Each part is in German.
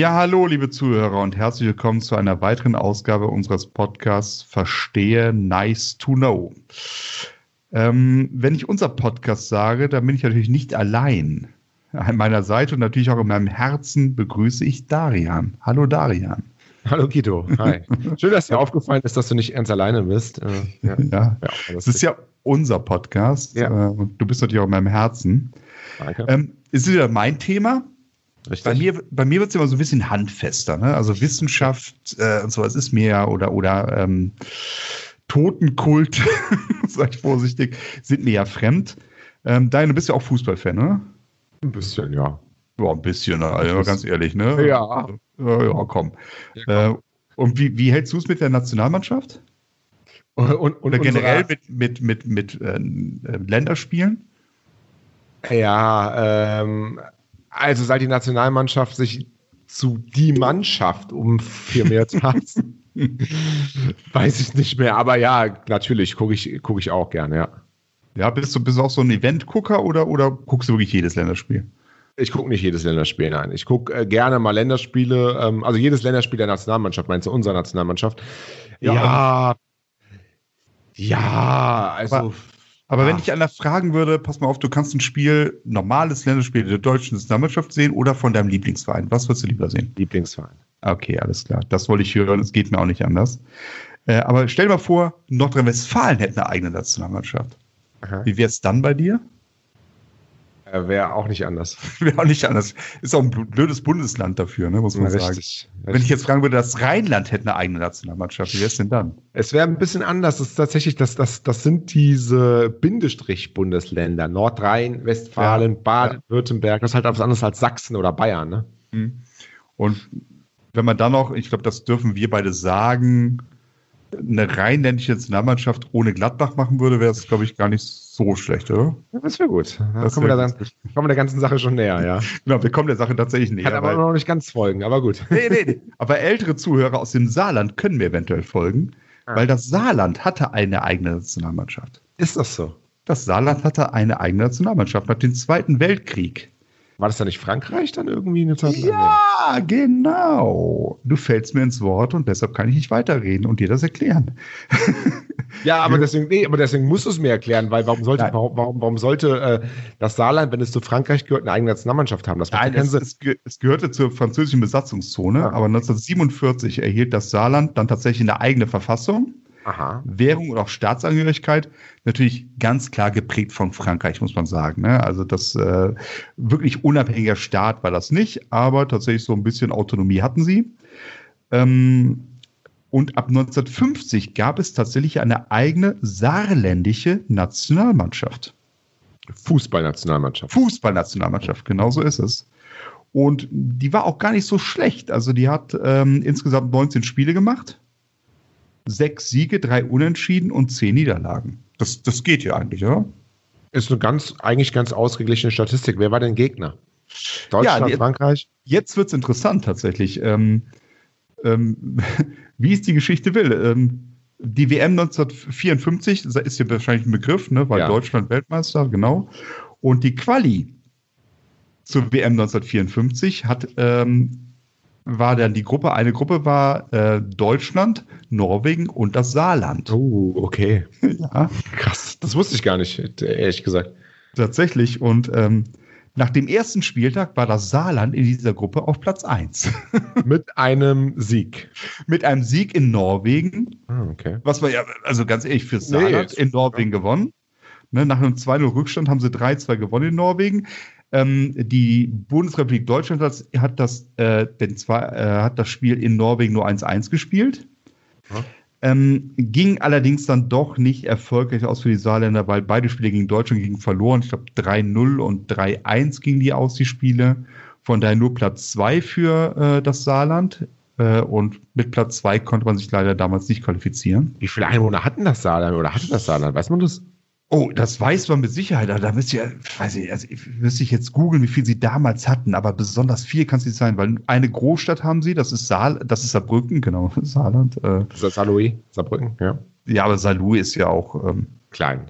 Ja, hallo, liebe Zuhörer und herzlich willkommen zu einer weiteren Ausgabe unseres Podcasts Verstehe Nice to Know. Ähm, wenn ich unser Podcast sage, dann bin ich natürlich nicht allein. An meiner Seite und natürlich auch in meinem Herzen begrüße ich Darian. Hallo Darian. Hallo Guido, hi. Schön, dass dir aufgefallen ist, dass du nicht ganz alleine bist. Äh, ja, ja. ja das ist ja unser Podcast ja. Äh, und du bist natürlich auch in meinem Herzen. Danke. Ähm, ist wieder mein Thema. Richtig. Bei mir, bei mir wird es immer so ein bisschen handfester. Ne? Also Wissenschaft äh, und sowas ist mir ja oder, oder ähm, Totenkult, sag ich vorsichtig, sind mir ja fremd. Ähm, Dein, du bist ja auch Fußballfan, ne? Ein bisschen, ja. Ja, ein bisschen, also ganz ehrlich, ne? Ja. Ja, ja komm. Ja, komm. Äh, und wie, wie hältst du es mit der Nationalmannschaft? Und, und, Oder generell mit, mit, mit, mit äh, Länderspielen? Ja, ähm, also seit die Nationalmannschaft sich zu die Mannschaft um vier März hat, weiß ich nicht mehr. Aber ja, natürlich gucke ich, guck ich auch gerne, ja. Ja, bist du, bist du auch so ein Event-Gucker oder, oder guckst du wirklich jedes Länderspiel? Ich gucke nicht jedes Länderspiel, nein. Ich gucke äh, gerne mal Länderspiele, ähm, also jedes Länderspiel der Nationalmannschaft, meinst du, unserer Nationalmannschaft? Ja. Ja, ja also. Aber, aber wenn ich einer fragen würde, pass mal auf, du kannst ein Spiel, normales Länderspiel der deutschen Nationalmannschaft sehen oder von deinem Lieblingsverein. Was würdest du lieber sehen? Lieblingsverein. Okay, alles klar. Das wollte ich hören. Es geht mir auch nicht anders. Äh, aber stell dir mal vor, Nordrhein-Westfalen hätte eine eigene Nationalmannschaft. Aha. Wie wäre es dann bei dir? Äh, Wäre auch nicht anders. Wäre auch nicht anders. Ist auch ein blödes Bundesland dafür, ne, muss man ja, sagen. Richtig, Wenn ich jetzt fragen würde, das Rheinland hätte eine eigene Nationalmannschaft, wie wäre es denn dann? Es wäre ein bisschen anders. Das ist tatsächlich, das, das, das sind diese Bindestrich-Bundesländer. Nordrhein, Westfalen, ja, Baden-Württemberg. Das ist halt etwas anderes als Sachsen oder Bayern, ne? Mhm. Und wenn man dann noch, ich glaube, das dürfen wir beide sagen, eine rheinländische Nationalmannschaft ohne Gladbach machen würde, wäre es, glaube ich, gar nicht so schlecht, oder? Ja, das wäre gut. Da das kommen, wir dann, kommen wir der ganzen Sache schon näher, ja. genau, wir kommen der Sache tatsächlich näher. Kann aber noch nicht ganz folgen, aber gut. nee, nee, nee. Aber ältere Zuhörer aus dem Saarland können mir eventuell folgen, ah. weil das Saarland hatte eine eigene Nationalmannschaft. Ist das so? Das Saarland hatte eine eigene Nationalmannschaft nach dem Zweiten Weltkrieg. War das da nicht Frankreich dann irgendwie eine Zeit lang? Ja, genau. Du fällst mir ins Wort und deshalb kann ich nicht weiterreden und dir das erklären. Ja, aber deswegen, nee, aber deswegen musst du es mir erklären, weil warum sollte, warum, warum, warum, sollte äh, das Saarland, wenn es zu Frankreich gehört, eine eigene Nationalmannschaft haben? Das Nein, es, es, es, gehörte zur französischen Besatzungszone, ja. aber 1947 erhielt das Saarland dann tatsächlich eine eigene Verfassung. Aha. Währung und auch Staatsangehörigkeit natürlich ganz klar geprägt von Frankreich, muss man sagen. Ne? Also das äh, wirklich unabhängiger Staat war das nicht, aber tatsächlich so ein bisschen Autonomie hatten sie. Ähm, und ab 1950 gab es tatsächlich eine eigene saarländische Nationalmannschaft. Fußballnationalmannschaft. Fußballnationalmannschaft, genau so ist es. Und die war auch gar nicht so schlecht. Also die hat ähm, insgesamt 19 Spiele gemacht sechs Siege, drei Unentschieden und zehn Niederlagen. Das, das geht ja eigentlich, oder? Ist eine ganz, eigentlich ganz ausgeglichene Statistik. Wer war denn Gegner? Deutschland, ja, Frankreich? Jetzt wird es interessant tatsächlich. Ähm, ähm, wie es die Geschichte will. Ähm, die WM 1954 ist ja wahrscheinlich ein Begriff, ne, war ja. Deutschland Weltmeister, genau. Und die Quali zur WM 1954 hat ähm, war dann die Gruppe, eine Gruppe war äh, Deutschland, Norwegen und das Saarland. Oh, okay. ja. Krass, das wusste ich gar nicht, ehrlich gesagt. Tatsächlich. Und ähm, nach dem ersten Spieltag war das Saarland in dieser Gruppe auf Platz 1. Mit einem Sieg. Mit einem Sieg in Norwegen. Ah, okay. Was war ja, also ganz ehrlich, fürs Saarland nee, in Norwegen ja. gewonnen. Ne, nach einem 2-0 Rückstand haben sie 3-2 gewonnen in Norwegen. Ähm, die Bundesrepublik Deutschland hat, hat das, äh, den zwei, äh, hat das Spiel in Norwegen nur 1-1 gespielt. Ja. Ähm, ging allerdings dann doch nicht erfolgreich aus für die Saarländer, weil beide Spiele gegen Deutschland gingen verloren. Ich glaube 3-0 und 3-1 gingen die aus, die Spiele. Von daher nur Platz 2 für äh, das Saarland. Äh, und mit Platz 2 konnte man sich leider damals nicht qualifizieren. Wie viele Einwohner hatten das Saarland oder hatte das Saarland? Weiß man das? Oh, das weiß man mit Sicherheit. Da müsste ich, weiß ich, also müsste ich jetzt googeln, wie viel sie damals hatten, aber besonders viel kann es nicht sein, weil eine Großstadt haben sie, das ist Saal, das ist Saarbrücken, genau, Saarland. Äh. Saarlouis, Saarbrücken, ja. Ja, aber Saarlouis ist ja auch ähm, klein.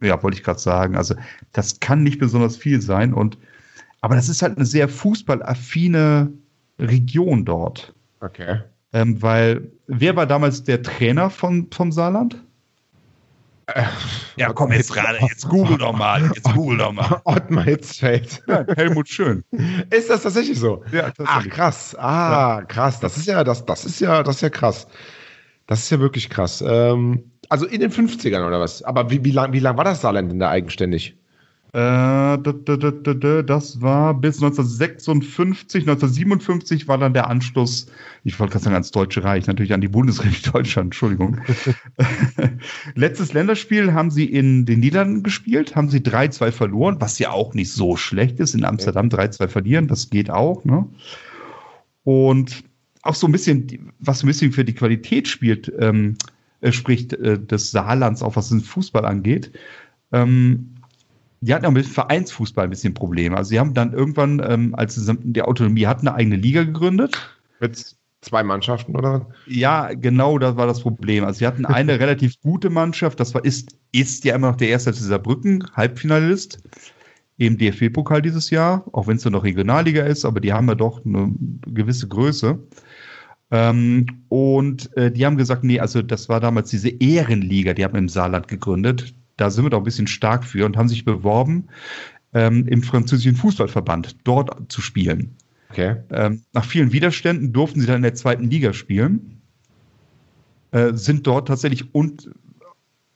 Ja, wollte ich gerade sagen. Also das kann nicht besonders viel sein und aber das ist halt eine sehr fußballaffine Region dort. Okay. Ähm, weil, wer war damals der Trainer von, vom Saarland? Äh, ja, komm, jetzt gerade, jetzt google doch mal, jetzt google doch mal. Ottmar Hitzfeld. Ja, Helmut Schön. Ist das tatsächlich so? Ja, tatsächlich. Ach, krass. Ah, krass. Das ist ja, das, das ist ja, das ist ja krass. Das ist ja wirklich krass. Ähm, also in den 50ern oder was? Aber wie, wie lang, wie lang war das Saarland denn da eigenständig? Äh, das war bis 1956, 1957 war dann der Anschluss, ich wollte gerade sagen ans Deutsche Reich, natürlich an die Bundesrepublik Deutschland, Entschuldigung. Letztes Länderspiel haben sie in den Niederlanden gespielt, haben sie 3-2 verloren, was ja auch nicht so schlecht ist, in Amsterdam 3-2 verlieren, das geht auch. Ne? Und auch so ein bisschen, was ein bisschen für die Qualität spielt, ähm, äh, spricht äh, des Saarlands, auch was den Fußball angeht. Ähm, die hatten auch mit Vereinsfußball ein bisschen Probleme. Also sie haben dann irgendwann, ähm, als sie die Autonomie hatten, eine eigene Liga gegründet. Mit zwei Mannschaften, oder? Ja, genau, das war das Problem. Also sie hatten eine relativ gute Mannschaft, das war, ist, ist ja immer noch der erste dieser Brücken, Halbfinalist im DFB-Pokal dieses Jahr, auch wenn es nur noch Regionalliga ist, aber die haben ja doch eine gewisse Größe. Ähm, und äh, die haben gesagt, nee, also das war damals diese Ehrenliga, die haben im Saarland gegründet da sind wir doch ein bisschen stark für und haben sich beworben, ähm, im französischen Fußballverband dort zu spielen. Okay. Ähm, nach vielen Widerständen durften sie dann in der zweiten Liga spielen, äh, sind dort tatsächlich und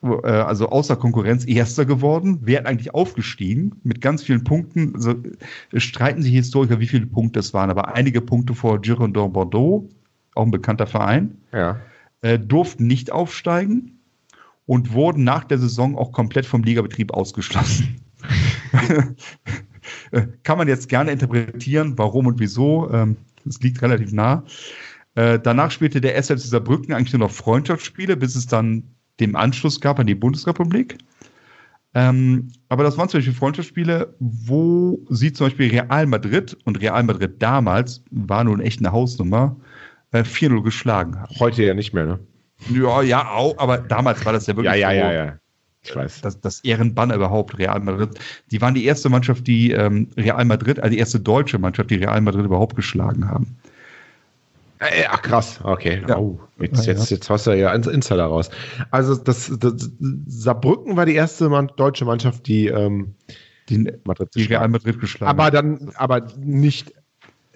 äh, also außer Konkurrenz Erster geworden, wären eigentlich aufgestiegen mit ganz vielen Punkten. Also, streiten sich Historiker, wie viele Punkte es waren, aber einige Punkte vor Girondin Bordeaux, auch ein bekannter Verein, ja. äh, durften nicht aufsteigen und wurden nach der Saison auch komplett vom Ligabetrieb ausgeschlossen. Kann man jetzt gerne interpretieren, warum und wieso. Ähm, es liegt relativ nah. Äh, danach spielte der SFC Saarbrücken eigentlich nur noch Freundschaftsspiele, bis es dann den Anschluss gab an die Bundesrepublik. Ähm, aber das waren zum Beispiel Freundschaftsspiele, wo sie zum Beispiel Real Madrid und Real Madrid damals war nun echt eine Hausnummer, äh, 4-0 geschlagen haben. Heute ja nicht mehr, ne? Ja, ja, auch, aber damals war das ja wirklich. Ja, ja, ja, ja. Ich weiß. Das, das Ehrenbanner überhaupt, Real Madrid. Die waren die erste Mannschaft, die ähm, Real Madrid, also die erste deutsche Mannschaft, die Real Madrid überhaupt geschlagen haben. Äh, ach krass, okay. Ja. Oh, jetzt, ja, jetzt, jetzt hast du ja Insider raus. Also das, das, Saarbrücken war die erste Mann, deutsche Mannschaft, die, ähm, die, Madrid die Real Madrid geschlagen Aber dann, aber nicht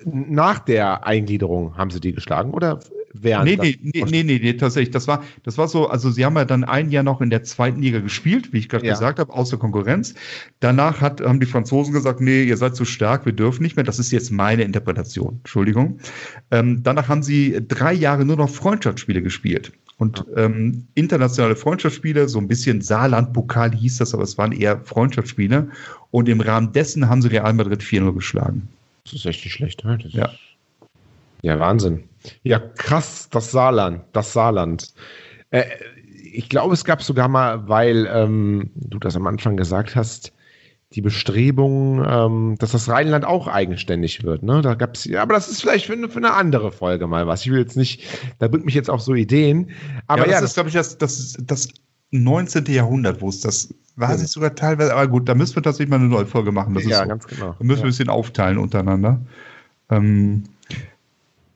nach der Eingliederung haben sie die geschlagen oder während. Nee, nee, nee, nee, nee, nee, tatsächlich. Das war, das war so, also sie haben ja dann ein Jahr noch in der zweiten Liga gespielt, wie ich gerade ja. gesagt habe, außer Konkurrenz. Danach hat, haben die Franzosen gesagt, nee, ihr seid zu stark, wir dürfen nicht mehr. Das ist jetzt meine Interpretation. Entschuldigung. Ähm, danach haben sie drei Jahre nur noch Freundschaftsspiele gespielt. Und ähm, internationale Freundschaftsspiele, so ein bisschen Saarland-Pokal hieß das, aber es waren eher Freundschaftsspiele. Und im Rahmen dessen haben sie Real Madrid 4-0 geschlagen. Das ist echt nicht schlecht. Ne? ja. Ja, Wahnsinn. Ja, krass, das Saarland, das Saarland. Äh, ich glaube, es gab sogar mal, weil ähm, du das am Anfang gesagt hast, die Bestrebung, ähm, dass das Rheinland auch eigenständig wird. Ne? Da gab's, ja, aber das ist vielleicht für, für, eine andere Folge mal was. Ich will jetzt nicht, da bringt mich jetzt auch so Ideen. Aber ja, das ja, ist, glaube ich, das, das, das 19. Jahrhundert, wo es das war, es sogar teilweise, aber gut, da müssen wir tatsächlich mal eine neue Folge machen. Das ja, so. ganz genau. Da müssen wir ein bisschen aufteilen untereinander. Ähm,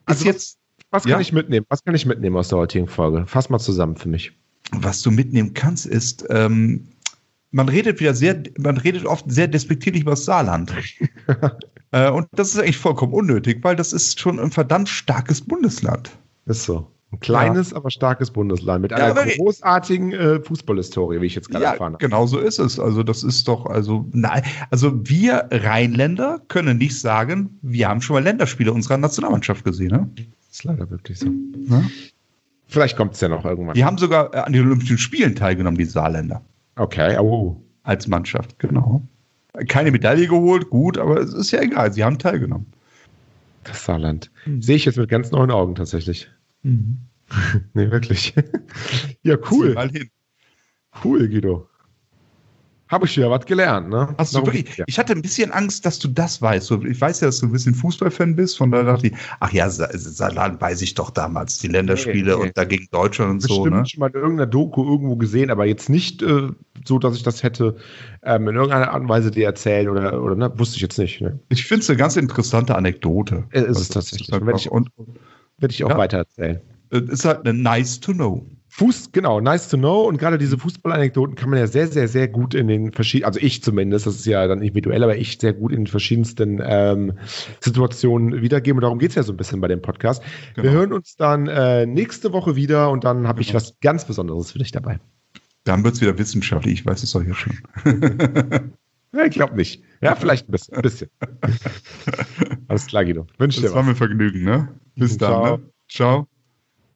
also jetzt, was, kann ja? ich mitnehmen? Was kann ich mitnehmen aus der heutigen Folge? Fass mal zusammen für mich. Was du mitnehmen kannst, ist, ähm, man redet wieder sehr, man redet oft sehr despektierlich über das Saarland. äh, und das ist eigentlich vollkommen unnötig, weil das ist schon ein verdammt starkes Bundesland. Ist so. Ein kleines, ja. aber starkes Bundesland mit einer ja, großartigen äh, Fußballhistorie, wie ich jetzt gerade ja, erfahren habe. Genau so ist es. Also, das ist doch, also, nein, also wir Rheinländer können nicht sagen, wir haben schon mal Länderspiele unserer Nationalmannschaft gesehen. Ne? Ist leider wirklich so. Ja? Vielleicht kommt es ja noch irgendwann. Die haben sogar äh, an den Olympischen Spielen teilgenommen, die Saarländer. Okay, oh. Als Mannschaft, genau. Keine Medaille geholt, gut, aber es ist ja egal, sie haben teilgenommen. Das Saarland. Hm. Sehe ich jetzt mit ganz neuen Augen tatsächlich. Mhm. nee, wirklich. ja, cool. Cool, Guido. Habe ich ja was gelernt, ne? Hast du wirklich? Ja. Ich hatte ein bisschen Angst, dass du das weißt. Ich weiß ja, dass du ein bisschen Fußballfan bist, von daher dachte ich, ach ja, Salat weiß ich doch damals, die Länderspiele nee, nee. und dagegen Deutschland und Bestimmt so. Bestimmt ne? schon mal in irgendeiner Doku irgendwo gesehen, aber jetzt nicht äh, so, dass ich das hätte ähm, in irgendeiner Art und Weise dir erzählen oder, oder ne? wusste ich jetzt nicht. Ne? Ich finde es eine ganz interessante Anekdote. Es ist also, tatsächlich. Werde ich, werd ich auch ja, weiter erzählen. Es ist halt eine nice to know. Fuß, genau, nice to know. Und gerade diese Fußballanekdoten kann man ja sehr, sehr, sehr gut in den verschiedenen, also ich zumindest, das ist ja dann individuell, aber ich sehr gut in den verschiedensten ähm, Situationen wiedergeben. Und darum geht es ja so ein bisschen bei dem Podcast. Genau. Wir hören uns dann äh, nächste Woche wieder und dann habe genau. ich was ganz Besonderes für dich dabei. Dann wird es wieder wissenschaftlich, ich weiß es doch jetzt schon. ja, ich glaube nicht. Ja, vielleicht ein bisschen. Ein bisschen. Alles klar, Guido. Wünsche dir was. Das war mir Vergnügen, ne? Bis dann. Ciao. Ne? Ciao.